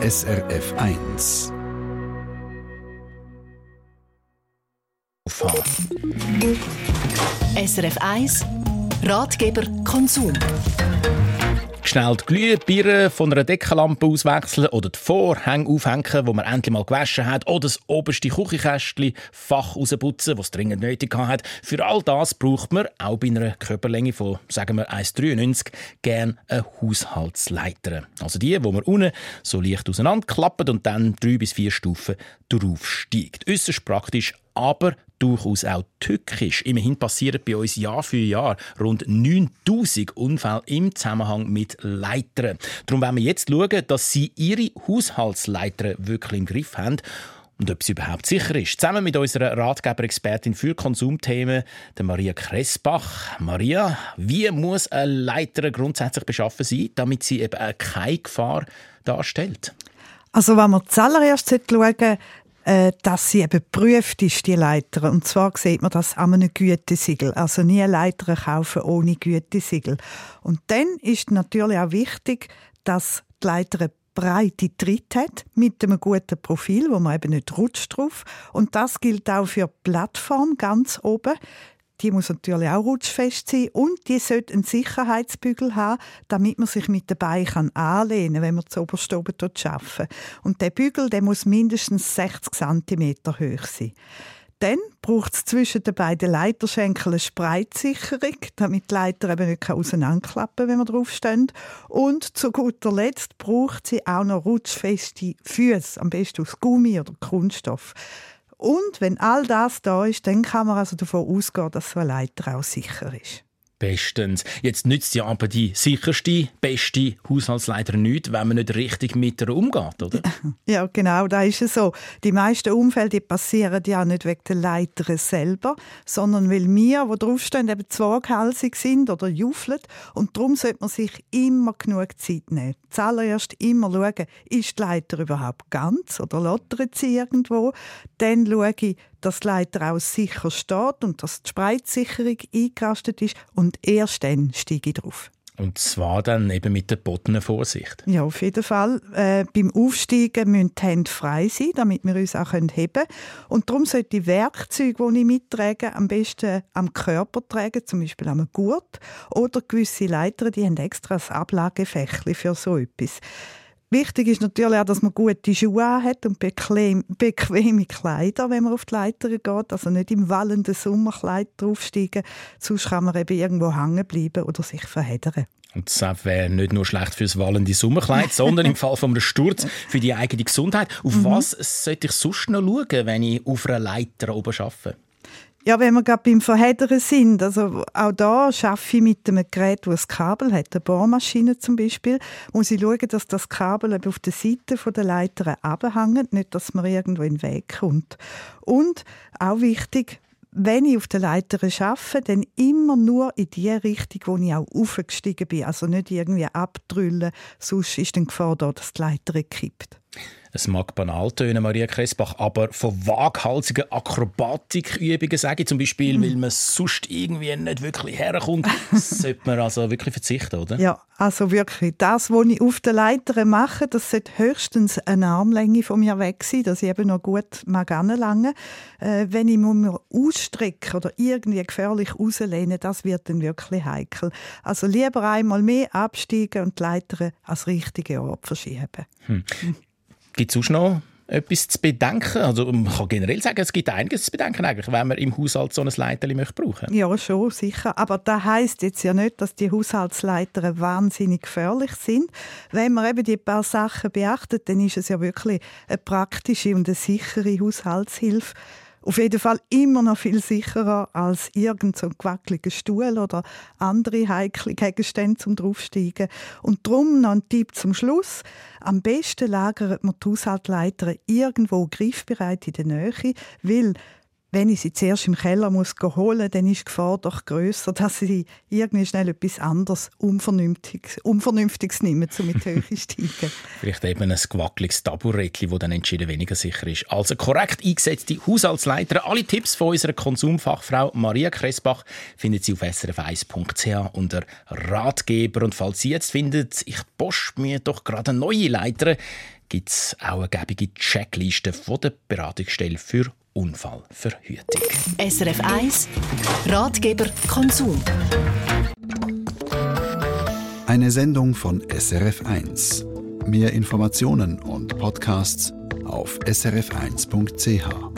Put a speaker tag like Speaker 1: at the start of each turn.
Speaker 1: SRF 1.
Speaker 2: SRF 1 Ratgeber Konsum
Speaker 3: Schnell die Glühbirne von einer Deckenlampe auswechseln oder die Vorhänge aufhängen, wo man endlich mal gewaschen hat, oder das oberste Küchenkästchen Fach rausputzen, was dringend nötig hat. Für all das braucht man, auch bei einer Körperlänge von, sagen wir, 1,93 gern eine Haushaltsleiter. Also die, wo man unten so leicht auseinanderklappt und dann drei bis vier Stufen draufsteigt. Äußerst praktisch, aber durchaus auch tückisch. Immerhin passieren bei uns Jahr für Jahr rund 9000 Unfälle im Zusammenhang mit Leitern. Darum wollen wir jetzt schauen, dass Sie Ihre Haushaltsleiter wirklich im Griff haben und ob sie überhaupt sicher ist. Zusammen mit unserer Ratgeber-Expertin für Konsumthemen, der Maria Kressbach. Maria, wie muss eine Leiter grundsätzlich beschaffen sein, damit sie eben keine Gefahr darstellt?
Speaker 4: Also wenn wir zuallererst schauen äh, dass sie eben geprüft ist, die Leiter. Und zwar sieht man das an einem Gütesiegel. Also nie Leiter kaufen ohne Gütesiegel. Und dann ist natürlich auch wichtig, dass die Leiter breite Tritt hat, mit einem guten Profil, wo man eben nicht rutscht drauf. Und das gilt auch für die Plattform ganz oben die muss natürlich auch rutschfest sein und die sollte einen Sicherheitsbügel haben, damit man sich mit den Beinen anlehnen kann, wenn man zu oberst oben arbeiten Und der Bügel der muss mindestens 60 cm hoch sein. Dann braucht es zwischen den beiden Leiterschenkeln eine Spreizsicherung, damit die Leiter eben nicht auseinanderklappen kann, wenn man draufsteht. Und zu guter Letzt braucht sie auch noch rutschfeste Füße, am besten aus Gummi oder Kunststoff. Und wenn all das da ist, dann kann man also davon ausgehen, dass so eine Leiter auch sicher ist.
Speaker 3: Bestens. Jetzt nützt ja aber die sicherste, beste Haushaltsleiter nichts, wenn man nicht richtig mit ihr umgeht, oder?
Speaker 4: Ja, genau, da ist es so. Die meisten Unfälle die passieren ja nicht wegen der Leiter selber, sondern weil wir, die draufstehen, eben zwaghalsig sind oder juffeln. Und darum sollte man sich immer genug Zeit nehmen. Zuallererst immer schauen, ist die Leiter überhaupt ganz oder lottert sie irgendwo. Dann schaue ich, dass die Leiter auch sicher steht und dass die Spreizsicherung eingerastet ist und erst dann steige ich drauf.
Speaker 3: Und zwar dann eben mit der botenen Vorsicht.
Speaker 4: Ja, auf jeden Fall. Äh, beim Aufsteigen müssen die Hände frei sein, damit wir uns auch heben können. Und darum sollte die Werkzeuge, die ich mittrage, am besten am Körper tragen, zum Beispiel am Gurt. Oder gewisse Leiter, die haben extra ein Ablagefächli für so etwas. Wichtig ist natürlich auch, dass man gute Schuhe hat und bequem, bequeme Kleider, wenn man auf die Leiter geht. Also nicht im wallenden Sommerkleid draufsteigen, sonst kann man eben irgendwo hängen bleiben oder sich verheddern.
Speaker 3: Und das wäre nicht nur schlecht für das wallende Sommerkleid, sondern im Fall von einem Sturz für die eigene Gesundheit. Auf mhm. was sollte ich sonst noch schauen, wenn ich auf einer Leiter oben arbeite?
Speaker 4: Ja, wenn wir gerade beim Verheddern sind, also auch da arbeite ich mit einem Gerät, das ein Kabel hat, eine Bohrmaschine zum Beispiel, muss ich schauen, dass das Kabel auf der Seite der Leiter abhängt, nicht, dass man irgendwo in den Weg kommt. Und auch wichtig, wenn ich auf der Leiter arbeite, dann immer nur in die Richtung, wo ich auch aufgestiegen bin. Also nicht irgendwie abdrüllen, sonst ist die Gefahr da, dass die Leiter kippt.
Speaker 3: Es mag banal tönen, Maria Kressbach, aber von waghalsigen Akrobatikübungen sage ich zum Beispiel, mhm. weil man sonst irgendwie nicht wirklich herkommt, sollte man also wirklich verzichten, oder?
Speaker 4: Ja, also wirklich. Das, was ich auf der Leiter mache, das sollte höchstens eine Armlänge von mir weg sein, dass ich eben noch gut mag anlangen. Äh, wenn ich mich ausstrecke oder irgendwie gefährlich rauslehne, das wird dann wirklich heikel. Also lieber einmal mehr absteigen und die Leiter als richtige Ort verschieben. Hm.
Speaker 3: Gibt es sonst noch etwas zu bedenken? Also man kann generell sagen, es gibt einiges zu bedenken, eigentlich, wenn man im Haushalt so ein Leiter möchte brauchen
Speaker 4: Ja, schon, sicher. Aber das heisst jetzt ja nicht, dass die Haushaltsleiter wahnsinnig gefährlich sind. Wenn man eben die paar Sachen beachtet, dann ist es ja wirklich eine praktische und eine sichere Haushaltshilfe auf jeden Fall immer noch viel sicherer als irgendein so gewackeliger Stuhl oder andere heikle Gegenstände zum draufsteigen. Und darum noch ein Tipp zum Schluss. Am besten lagert man die Haushaltleiter irgendwo griffbereit in der Nähe, weil wenn ich sie zuerst im Keller muss holen muss, dann ist die Gefahr doch grösser, dass sie irgendwie schnell etwas anderes, Unvernünftiges, Unvernünftiges nehmen, um mit Höhe steigen.
Speaker 3: Vielleicht eben ein gewackeliges Taburettchen, das dann entschieden weniger sicher ist. Also korrekt eingesetzte Haushaltsleiter. Alle Tipps von unserer Konsumfachfrau Maria Kressbach finden Sie auf srf1.ch unter Ratgeber. Und falls Sie jetzt finden, ich post mir doch gerade eine neue Leiter, gibt es auch eine gebige Checkliste von der Beratungsstelle für Unfallverhütung.
Speaker 2: SRF 1 Ratgeber Konsum.
Speaker 1: Eine Sendung von SRF 1. Mehr Informationen und Podcasts auf srf1.ch.